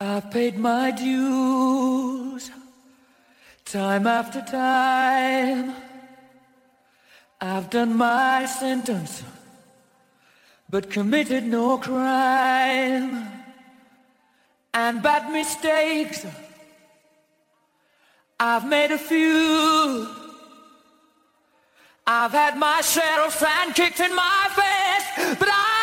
I've paid my dues time after time. I've done my sentence, but committed no crime. And bad mistakes, I've made a few. I've had my share of sand kicked in my face, but I've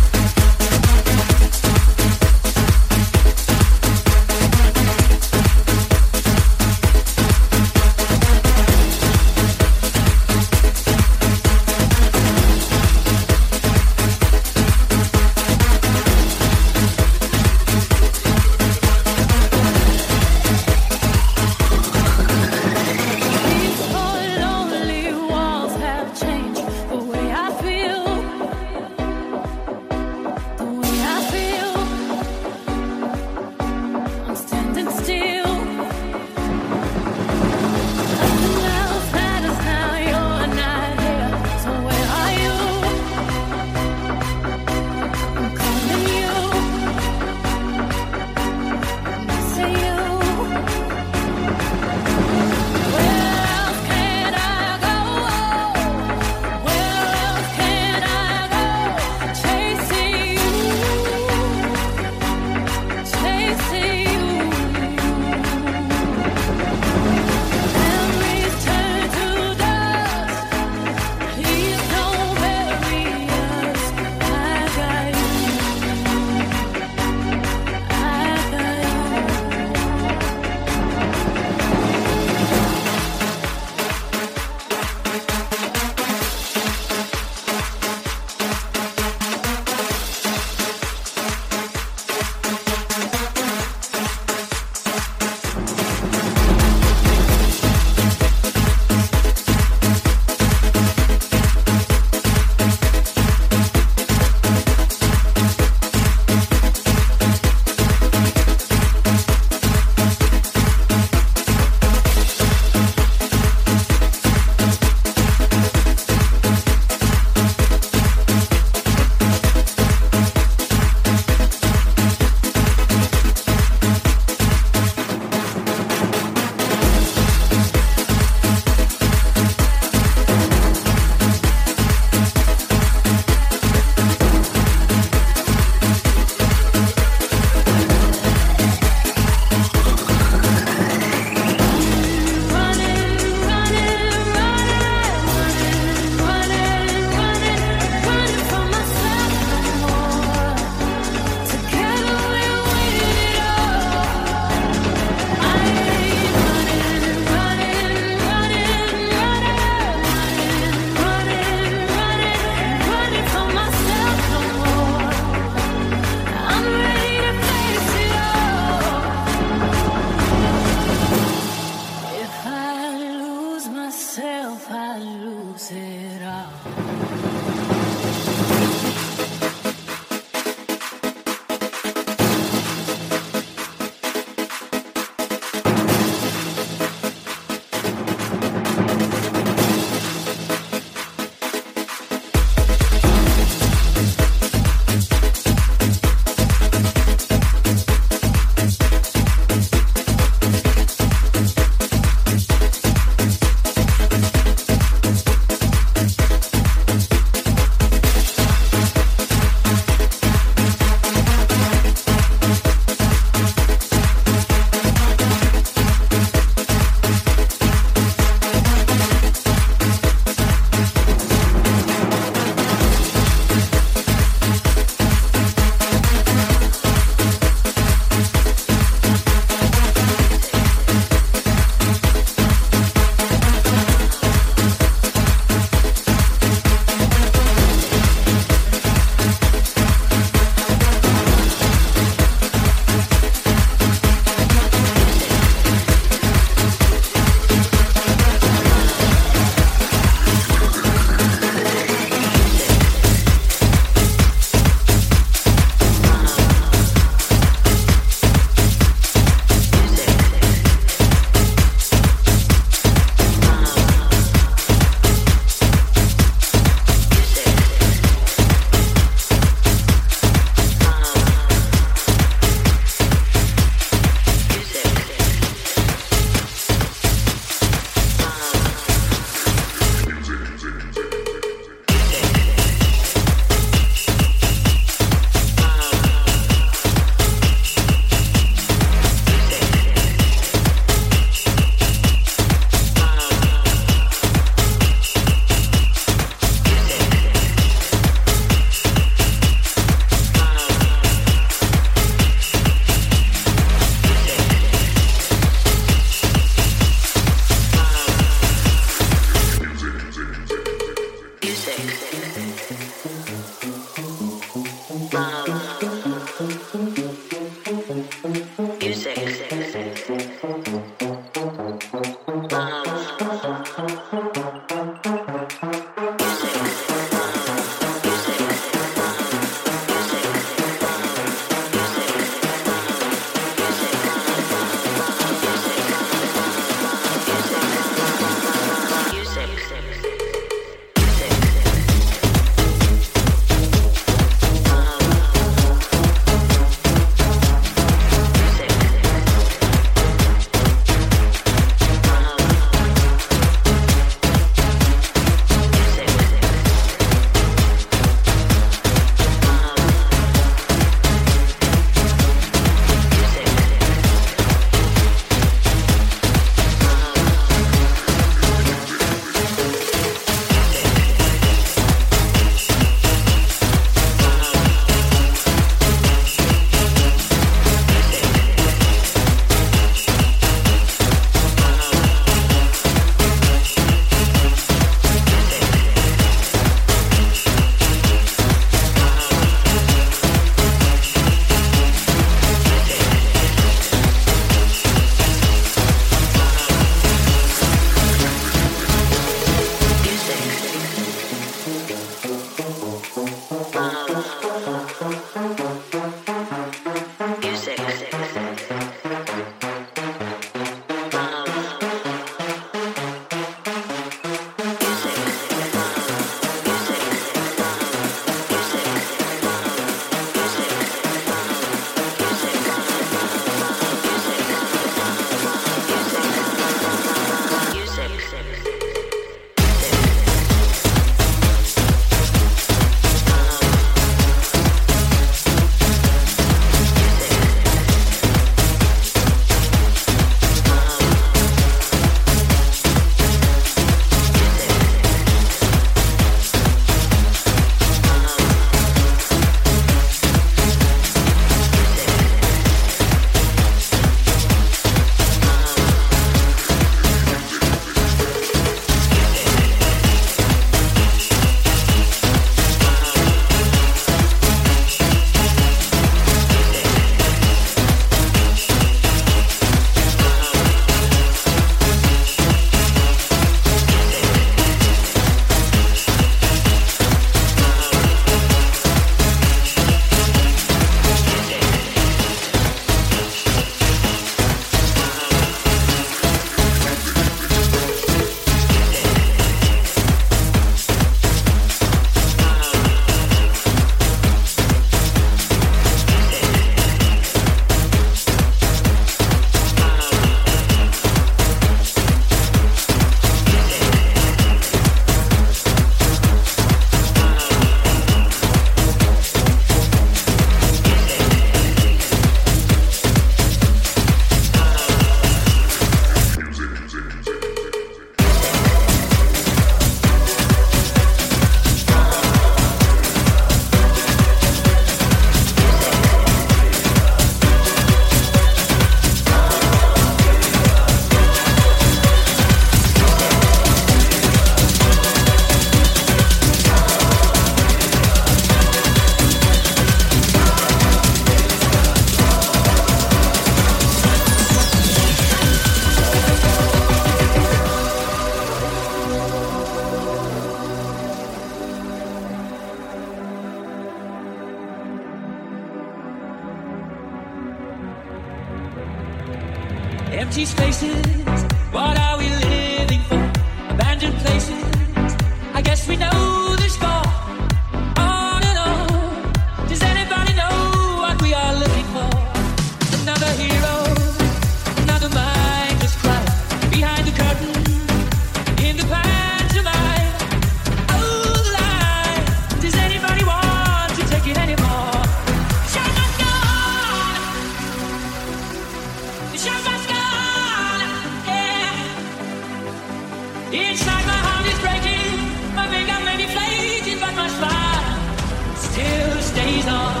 It's like my heart is breaking, my finger may be flaking, but my smile still stays on.